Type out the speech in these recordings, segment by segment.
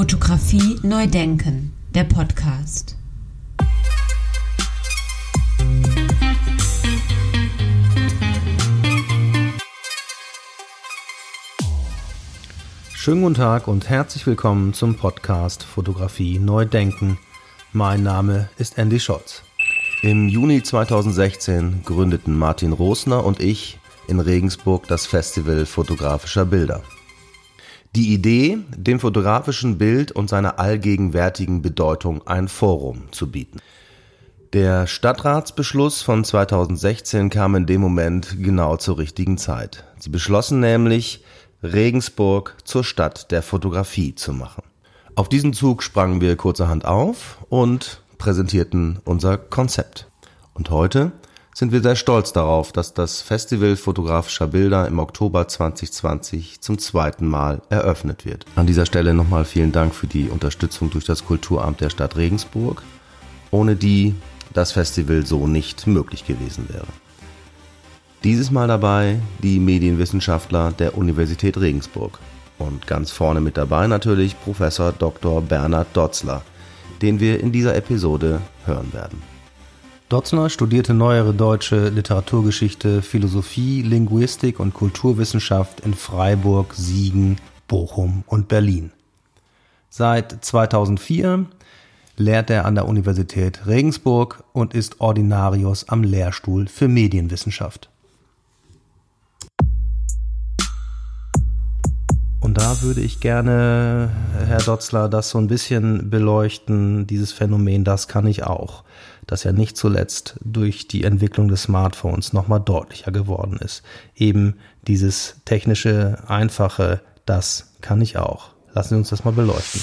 Fotografie neu denken, der Podcast. Schönen guten Tag und herzlich willkommen zum Podcast Fotografie neu denken. Mein Name ist Andy Scholz. Im Juni 2016 gründeten Martin Rosner und ich in Regensburg das Festival fotografischer Bilder. Die Idee, dem fotografischen Bild und seiner allgegenwärtigen Bedeutung ein Forum zu bieten. Der Stadtratsbeschluss von 2016 kam in dem Moment genau zur richtigen Zeit. Sie beschlossen nämlich, Regensburg zur Stadt der Fotografie zu machen. Auf diesen Zug sprangen wir kurzerhand auf und präsentierten unser Konzept. Und heute sind wir sehr stolz darauf, dass das Festival fotografischer Bilder im Oktober 2020 zum zweiten Mal eröffnet wird. An dieser Stelle nochmal vielen Dank für die Unterstützung durch das Kulturamt der Stadt Regensburg, ohne die das Festival so nicht möglich gewesen wäre. Dieses Mal dabei die Medienwissenschaftler der Universität Regensburg. Und ganz vorne mit dabei natürlich Professor Dr. Bernhard Dotzler, den wir in dieser Episode hören werden. Dotzner studierte neuere deutsche Literaturgeschichte, Philosophie, Linguistik und Kulturwissenschaft in Freiburg, Siegen, Bochum und Berlin. Seit 2004 lehrt er an der Universität Regensburg und ist Ordinarius am Lehrstuhl für Medienwissenschaft. Und da würde ich gerne, Herr Dotzler, das so ein bisschen beleuchten, dieses Phänomen, das kann ich auch das ja nicht zuletzt durch die Entwicklung des Smartphones nochmal deutlicher geworden ist. Eben dieses technische, einfache, das kann ich auch. Lassen Sie uns das mal beleuchten.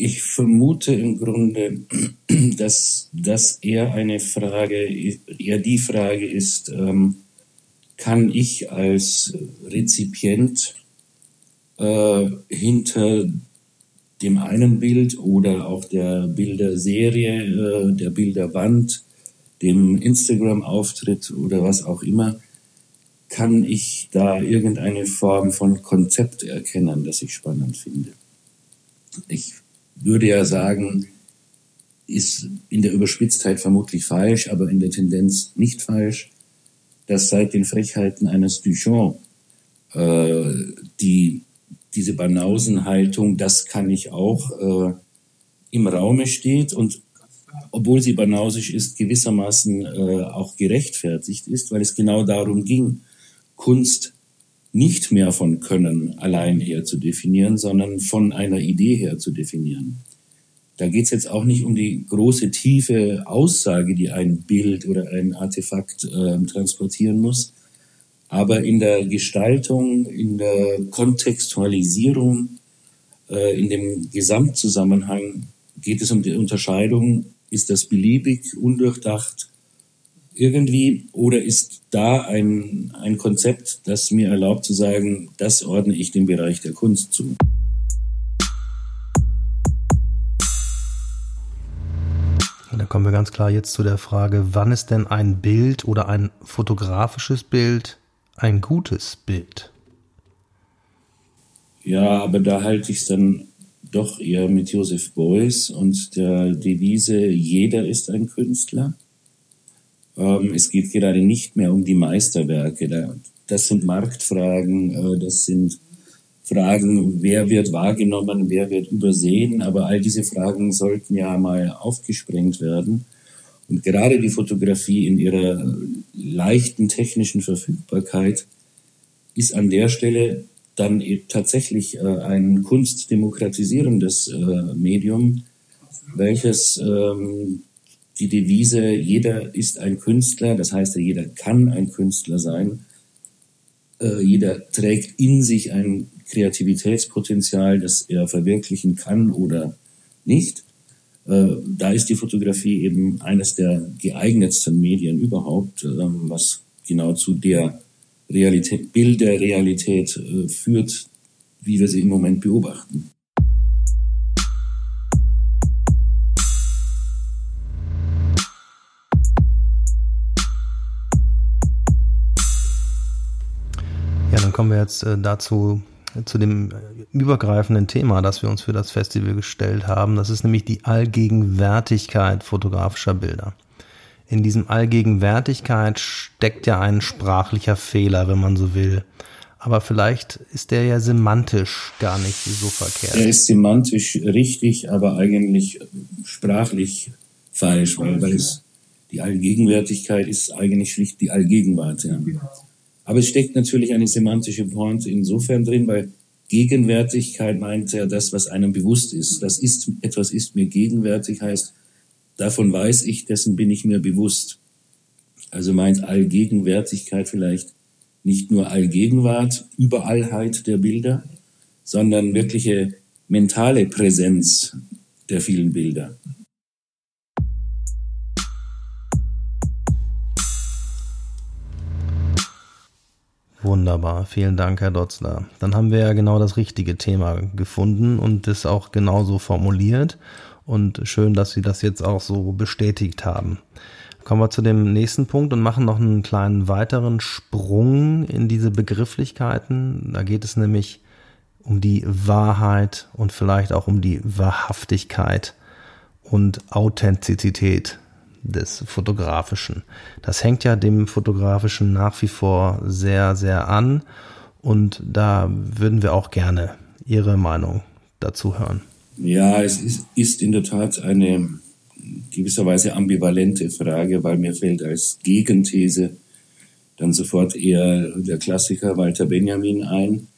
Ich vermute im Grunde, dass das eher eine Frage, eher die Frage ist, ähm, kann ich als Rezipient äh, hinter dem einen Bild oder auch der Bilderserie, äh, der Bilderwand, dem Instagram-Auftritt oder was auch immer, kann ich da irgendeine Form von Konzept erkennen, das ich spannend finde. Ich würde ja sagen, ist in der Überspitztheit vermutlich falsch, aber in der Tendenz nicht falsch, dass seit den Frechheiten eines Duchamp äh, die diese Banausenhaltung, das kann ich auch, äh, im Raume steht und obwohl sie banausisch ist, gewissermaßen äh, auch gerechtfertigt ist, weil es genau darum ging, Kunst nicht mehr von Können allein her zu definieren, sondern von einer Idee her zu definieren. Da geht es jetzt auch nicht um die große, tiefe Aussage, die ein Bild oder ein Artefakt äh, transportieren muss, aber in der Gestaltung, in der Kontextualisierung, äh, in dem Gesamtzusammenhang geht es um die Unterscheidung, ist das beliebig, undurchdacht irgendwie oder ist da ein, ein Konzept, das mir erlaubt zu sagen, das ordne ich dem Bereich der Kunst zu. Da kommen wir ganz klar jetzt zu der Frage, wann ist denn ein Bild oder ein fotografisches Bild ein gutes Bild. Ja, aber da halte ich es dann doch eher mit Joseph Beuys und der Devise, jeder ist ein Künstler. Ähm, es geht gerade nicht mehr um die Meisterwerke. Das sind Marktfragen, äh, das sind Fragen, wer wird wahrgenommen, wer wird übersehen. Aber all diese Fragen sollten ja mal aufgesprengt werden. Und gerade die Fotografie in ihrer leichten technischen Verfügbarkeit ist an der Stelle dann tatsächlich äh, ein kunstdemokratisierendes äh, Medium, welches ähm, die Devise, jeder ist ein Künstler, das heißt, jeder kann ein Künstler sein, äh, jeder trägt in sich ein Kreativitätspotenzial, das er verwirklichen kann oder nicht. Äh, da ist die Fotografie eben eines der geeignetsten Medien überhaupt, ähm, was genau zu der Realität, Bild der Realität äh, führt, wie wir sie im Moment beobachten. Ja, dann kommen wir jetzt äh, dazu, zu dem übergreifenden Thema, das wir uns für das Festival gestellt haben. Das ist nämlich die Allgegenwärtigkeit fotografischer Bilder. In diesem Allgegenwärtigkeit steckt ja ein sprachlicher Fehler, wenn man so will. Aber vielleicht ist der ja semantisch gar nicht so verkehrt. Er ist semantisch richtig, aber eigentlich sprachlich falsch, weil, weil es die Allgegenwärtigkeit ist eigentlich schlicht die Allgegenwart. Ja. Aber es steckt natürlich eine semantische Pointe insofern drin, weil Gegenwärtigkeit meint ja das, was einem bewusst ist. Das ist, etwas ist mir gegenwärtig, heißt, davon weiß ich, dessen bin ich mir bewusst. Also meint Allgegenwärtigkeit vielleicht nicht nur Allgegenwart, Überallheit der Bilder, sondern wirkliche mentale Präsenz der vielen Bilder. Wunderbar, vielen Dank, Herr Dotzler. Dann haben wir ja genau das richtige Thema gefunden und es auch genauso formuliert. Und schön, dass Sie das jetzt auch so bestätigt haben. Kommen wir zu dem nächsten Punkt und machen noch einen kleinen weiteren Sprung in diese Begrifflichkeiten. Da geht es nämlich um die Wahrheit und vielleicht auch um die Wahrhaftigkeit und Authentizität des Fotografischen. Das hängt ja dem Fotografischen nach wie vor sehr, sehr an und da würden wir auch gerne Ihre Meinung dazu hören. Ja, es ist, in der Tat eine gewisserweise ambivalente Frage, weil mir fällt als Gegenthese dann sofort eher der Klassiker Walter Benjamin ein,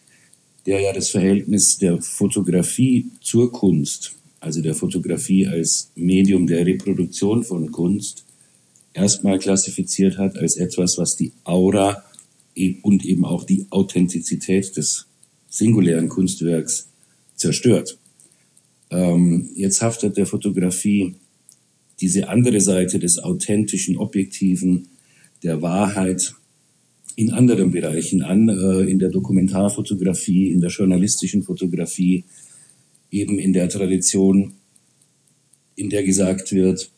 der ja das Verhältnis der Fotografie zur Kunst also der Fotografie als Medium der Reproduktion von Kunst, erstmal klassifiziert hat als etwas, was die Aura e- und eben auch die Authentizität des singulären Kunstwerks zerstört. Ähm, jetzt haftet der Fotografie diese andere Seite des authentischen, objektiven, der Wahrheit in anderen Bereichen an, äh, in der Dokumentarfotografie, in der journalistischen Fotografie, eben in der Tradition, in der gesagt wird,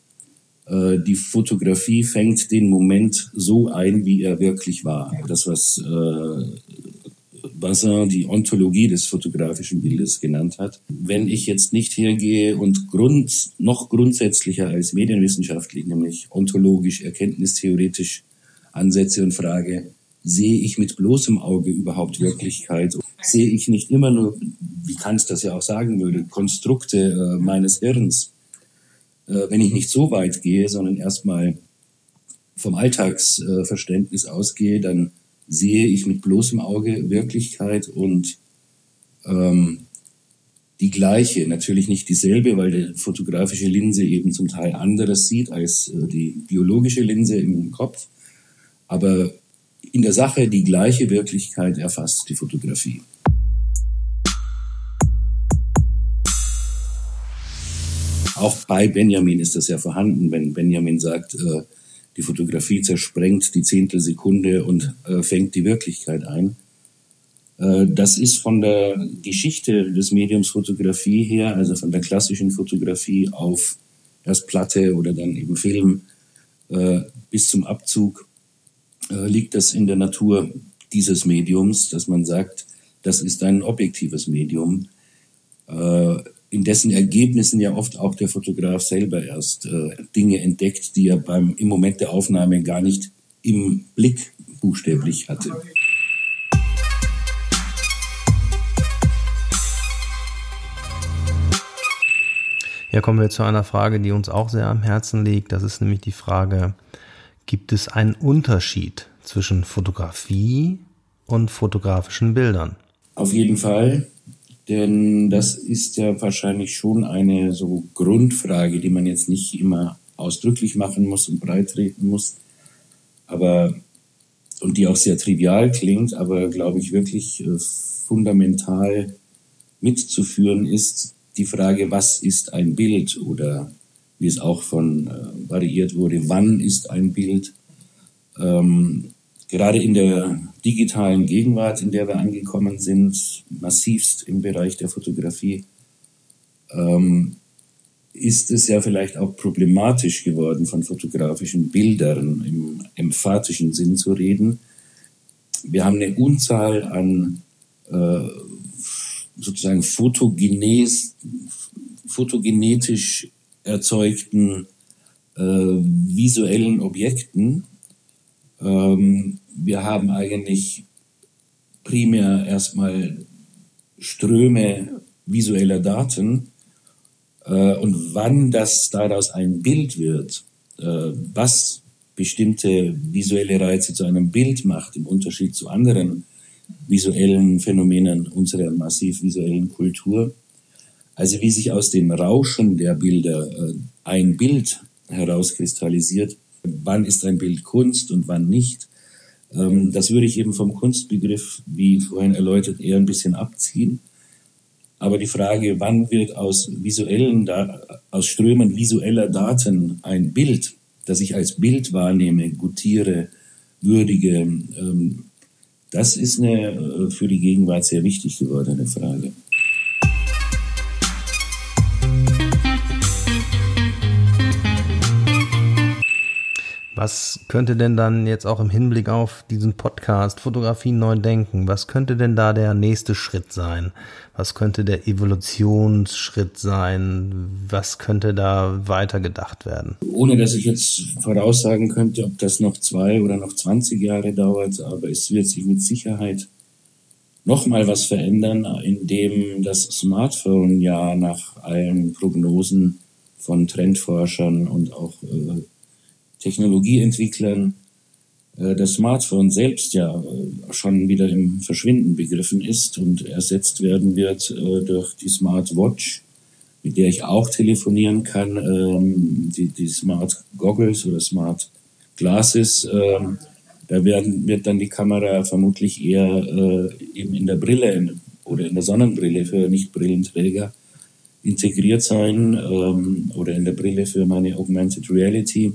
äh, die Fotografie fängt den Moment so ein, wie er wirklich war. Das, was äh, Bazin die Ontologie des fotografischen Bildes genannt hat. Wenn ich jetzt nicht hergehe und Grund, noch grundsätzlicher als medienwissenschaftlich, nämlich ontologisch, erkenntnistheoretisch ansetze und frage, sehe ich mit bloßem Auge überhaupt Wirklichkeit? Sehe ich nicht immer nur, wie Kant das ja auch sagen würde, Konstrukte äh, meines Hirns? Äh, wenn ich nicht so weit gehe, sondern erstmal vom Alltagsverständnis äh, ausgehe, dann sehe ich mit bloßem Auge Wirklichkeit und ähm, die gleiche, natürlich nicht dieselbe, weil die fotografische Linse eben zum Teil anderes sieht als äh, die biologische Linse im Kopf. Aber in der Sache die gleiche Wirklichkeit erfasst die Fotografie. Auch bei Benjamin ist das ja vorhanden, wenn Benjamin sagt, äh, die Fotografie zersprengt die Zehntelsekunde und äh, fängt die Wirklichkeit ein. Äh, das ist von der Geschichte des Mediums Fotografie her, also von der klassischen Fotografie auf erst Platte oder dann eben Film äh, bis zum Abzug liegt das in der Natur dieses Mediums, dass man sagt, das ist ein objektives Medium, äh, in dessen Ergebnissen ja oft auch der Fotograf selber erst äh, Dinge entdeckt, die er beim, im Moment der Aufnahme gar nicht im Blick buchstäblich hatte. Ja, kommen wir zu einer Frage, die uns auch sehr am Herzen liegt. Das ist nämlich die Frage, Gibt es einen Unterschied zwischen Fotografie und fotografischen Bildern? Auf jeden Fall, denn das ist ja wahrscheinlich schon eine so Grundfrage, die man jetzt nicht immer ausdrücklich machen muss und breitreten muss, aber und die auch sehr trivial klingt, aber glaube ich wirklich äh, fundamental mitzuführen ist die Frage, was ist ein Bild oder wie es auch von äh, variiert wurde, wann ist ein Bild. Ähm, gerade in der digitalen Gegenwart, in der wir angekommen sind, massivst im Bereich der Fotografie, ähm, ist es ja vielleicht auch problematisch geworden, von fotografischen Bildern im emphatischen Sinn zu reden. Wir haben eine Unzahl an äh, sozusagen Fotogenes, fotogenetisch erzeugten äh, visuellen Objekten. Ähm, wir haben eigentlich primär erstmal Ströme visueller Daten äh, und wann das daraus ein Bild wird, äh, was bestimmte visuelle Reize zu einem Bild macht, im Unterschied zu anderen visuellen Phänomenen unserer massiv visuellen Kultur. Also wie sich aus dem Rauschen der Bilder äh, ein Bild herauskristallisiert, wann ist ein Bild Kunst und wann nicht, ähm, das würde ich eben vom Kunstbegriff, wie vorhin erläutert, eher ein bisschen abziehen. Aber die Frage, wann wird aus visuellen, aus Strömen visueller Daten ein Bild, das ich als Bild wahrnehme, gutiere, würdige, ähm, das ist eine äh, für die Gegenwart sehr wichtig gewordene Frage. Was könnte denn dann jetzt auch im Hinblick auf diesen Podcast Fotografie neu denken? Was könnte denn da der nächste Schritt sein? Was könnte der Evolutionsschritt sein? Was könnte da weiter gedacht werden? Ohne dass ich jetzt voraussagen könnte, ob das noch zwei oder noch 20 Jahre dauert, aber es wird sich mit Sicherheit noch mal was verändern, indem das Smartphone ja nach allen Prognosen von Trendforschern und auch äh, Technologieentwicklern äh, das Smartphone selbst ja äh, schon wieder im Verschwinden begriffen ist und ersetzt werden wird äh, durch die Smartwatch, mit der ich auch telefonieren kann, ähm, die, die Smart Goggles oder Smart Glasses. Ähm, da werden, wird dann die Kamera vermutlich eher eben in der Brille oder in der Sonnenbrille für Nicht-Brillenträger integriert sein ähm, oder in der Brille für meine Augmented Reality.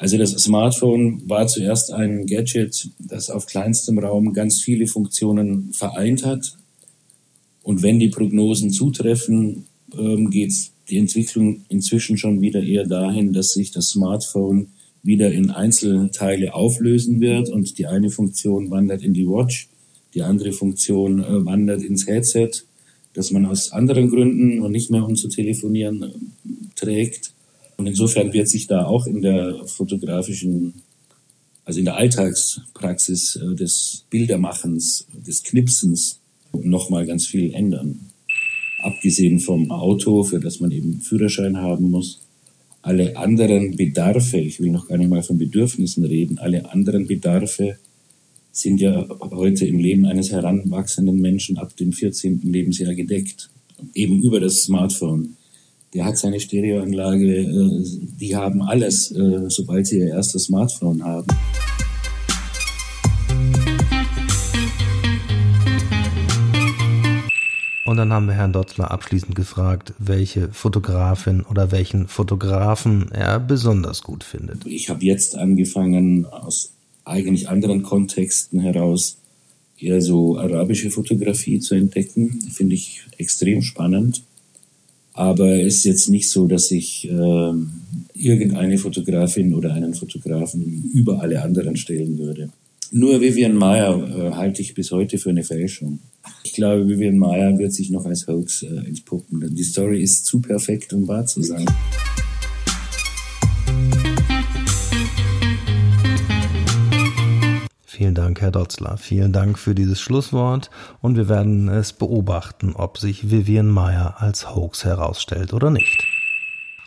Also das Smartphone war zuerst ein Gadget, das auf kleinstem Raum ganz viele Funktionen vereint hat. Und wenn die Prognosen zutreffen, ähm, geht die Entwicklung inzwischen schon wieder eher dahin, dass sich das Smartphone wieder in Einzelteile auflösen wird und die eine Funktion wandert in die Watch, die andere Funktion äh, wandert ins Headset, das man aus anderen Gründen und nicht mehr um zu telefonieren äh, trägt. Und insofern wird sich da auch in der fotografischen, also in der Alltagspraxis äh, des Bildermachens, des Knipsens nochmal ganz viel ändern. Abgesehen vom Auto, für das man eben Führerschein haben muss, alle anderen Bedarfe, ich will noch gar nicht mal von Bedürfnissen reden, alle anderen Bedarfe sind ja heute im Leben eines heranwachsenden Menschen ab dem 14. Lebensjahr gedeckt. Eben über das Smartphone der hat seine Stereoanlage, äh, die haben alles, äh, sobald sie ihr erstes Smartphone haben. Und dann haben wir Herrn Dotzler abschließend gefragt, welche Fotografin oder welchen Fotografen er besonders gut findet. Ich habe jetzt angefangen, aus eigentlich anderen Kontexten heraus eher so arabische Fotografie zu entdecken. Finde ich extrem spannend. Aber es ist jetzt nicht so, dass ich äh, irgendeine Fotografin oder einen Fotografen über alle anderen stellen würde. Nur Vivian Mayer äh, halte ich bis heute für eine Fälschung. Ich glaube, Vivian Mayer wird sich noch als Hoax äh, entpuppen. Die Story ist zu perfekt, um wahr zu sein. Vielen Dank, Herr Dotzler. Vielen Dank für dieses Schlusswort und wir werden es beobachten, ob sich Vivian Meyer als Hoax herausstellt oder nicht.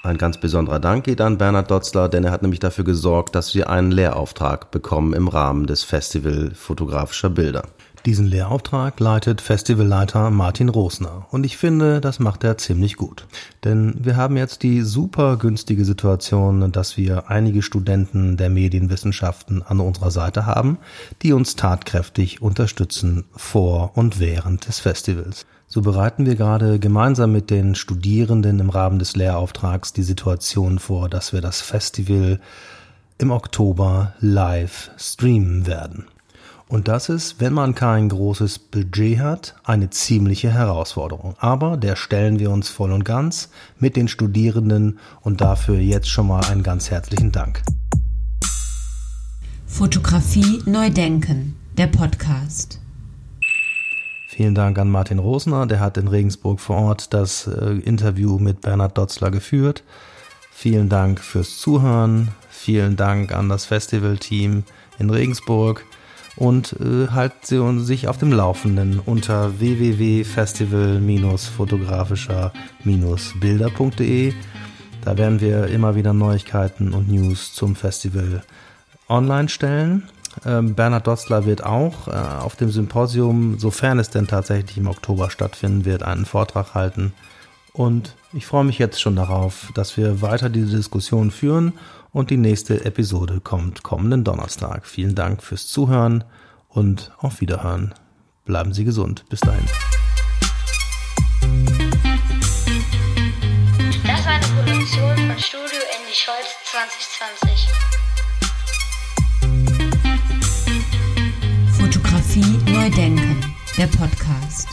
Ein ganz besonderer Dank geht an Bernhard Dotzler, denn er hat nämlich dafür gesorgt, dass wir einen Lehrauftrag bekommen im Rahmen des Festival fotografischer Bilder. Diesen Lehrauftrag leitet Festivalleiter Martin Rosner und ich finde, das macht er ziemlich gut. Denn wir haben jetzt die super günstige Situation, dass wir einige Studenten der Medienwissenschaften an unserer Seite haben, die uns tatkräftig unterstützen vor und während des Festivals. So bereiten wir gerade gemeinsam mit den Studierenden im Rahmen des Lehrauftrags die Situation vor, dass wir das Festival im Oktober live streamen werden. Und das ist, wenn man kein großes Budget hat, eine ziemliche Herausforderung. Aber der stellen wir uns voll und ganz mit den Studierenden und dafür jetzt schon mal einen ganz herzlichen Dank. Fotografie neu denken, der Podcast. Vielen Dank an Martin Rosner, der hat in Regensburg vor Ort das äh, Interview mit Bernhard Dotzler geführt. Vielen Dank fürs Zuhören. Vielen Dank an das Festivalteam in Regensburg und äh, uns sich auf dem Laufenden unter www.festival-fotografischer-bilder.de. Da werden wir immer wieder Neuigkeiten und News zum Festival online stellen. Ähm, Bernhard Dotzler wird auch äh, auf dem Symposium, sofern es denn tatsächlich im Oktober stattfinden wird, einen Vortrag halten. Und ich freue mich jetzt schon darauf, dass wir weiter diese Diskussion führen und die nächste Episode kommt kommenden Donnerstag. Vielen Dank fürs Zuhören und auf Wiederhören. Bleiben Sie gesund. Bis dahin. Das war eine Produktion von Studio Andy Scholz 2020. Fotografie neu denken, der Podcast.